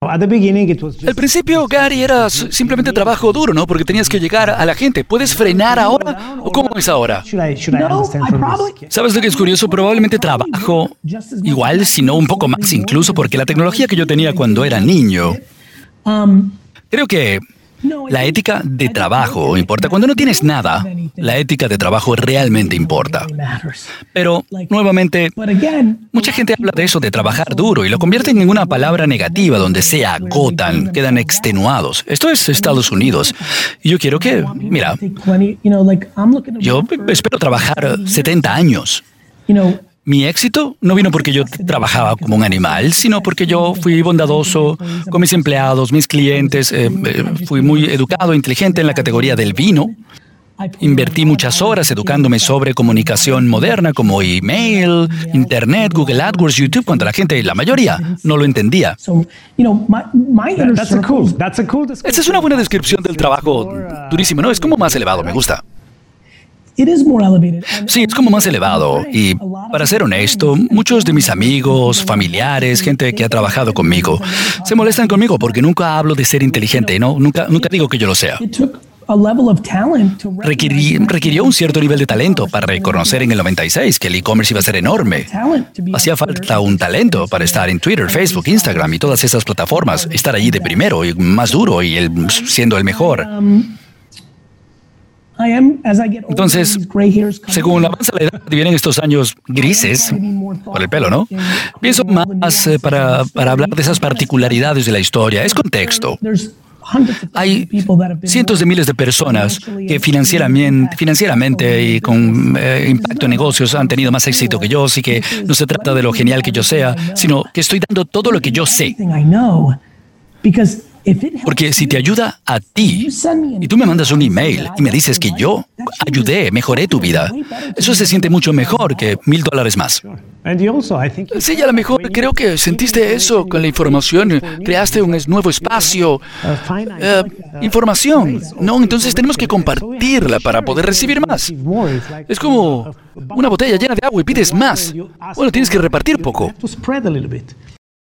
Al principio, Gary, era simplemente trabajo duro, ¿no? Porque tenías que llegar a la gente. ¿Puedes frenar ahora? ¿O cómo es ahora? ¿Sabes lo que es curioso? Probablemente trabajo igual, si no un poco más incluso, porque la tecnología que yo tenía cuando era niño, creo que la ética de trabajo importa. Cuando no tienes nada, la ética de trabajo realmente importa. Pero, nuevamente, mucha gente habla de eso, de trabajar duro, y lo convierten en una palabra negativa donde se agotan, quedan extenuados. Esto es Estados Unidos. Y yo quiero que, mira, yo espero trabajar 70 años. Mi éxito no vino porque yo trabajaba como un animal, sino porque yo fui bondadoso con mis empleados, mis clientes, eh, eh, fui muy educado, inteligente en la categoría del vino. Invertí muchas horas educándome sobre comunicación moderna como email, internet, Google AdWords, YouTube, cuando la gente, la mayoría, no lo entendía. Esa es una buena descripción del trabajo durísimo, ¿no? Es como más elevado, me gusta. Sí, es como más elevado. Y para ser honesto, muchos de mis amigos, familiares, gente que ha trabajado conmigo, se molestan conmigo porque nunca hablo de ser inteligente, ¿no? Nunca, nunca digo que yo lo sea. requirió un cierto nivel de talento para reconocer en el 96 que el e-commerce iba a ser enorme. Hacía falta un talento para estar en Twitter, Facebook, Instagram y todas esas plataformas, estar allí de primero y más duro y siendo el mejor. Entonces, según avanza la edad, vienen estos años grises por el pelo, ¿no? Pienso más eh, para, para hablar de esas particularidades de la historia. Es contexto. Hay cientos de miles de personas que financieramente, financieramente y con eh, impacto en negocios han tenido más éxito que yo, así que no se trata de lo genial que yo sea, sino que estoy dando todo lo que yo sé. Porque si te ayuda a ti y tú me mandas un email y me dices que yo ayudé, mejoré tu vida, eso se siente mucho mejor que mil dólares más. Sí, a lo mejor creo que sentiste eso con la información, creaste un nuevo espacio, eh, información, ¿no? Entonces tenemos que compartirla para poder recibir más. Es como una botella llena de agua y pides más. Bueno, tienes que repartir poco.